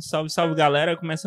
Salve, salve galera. começa.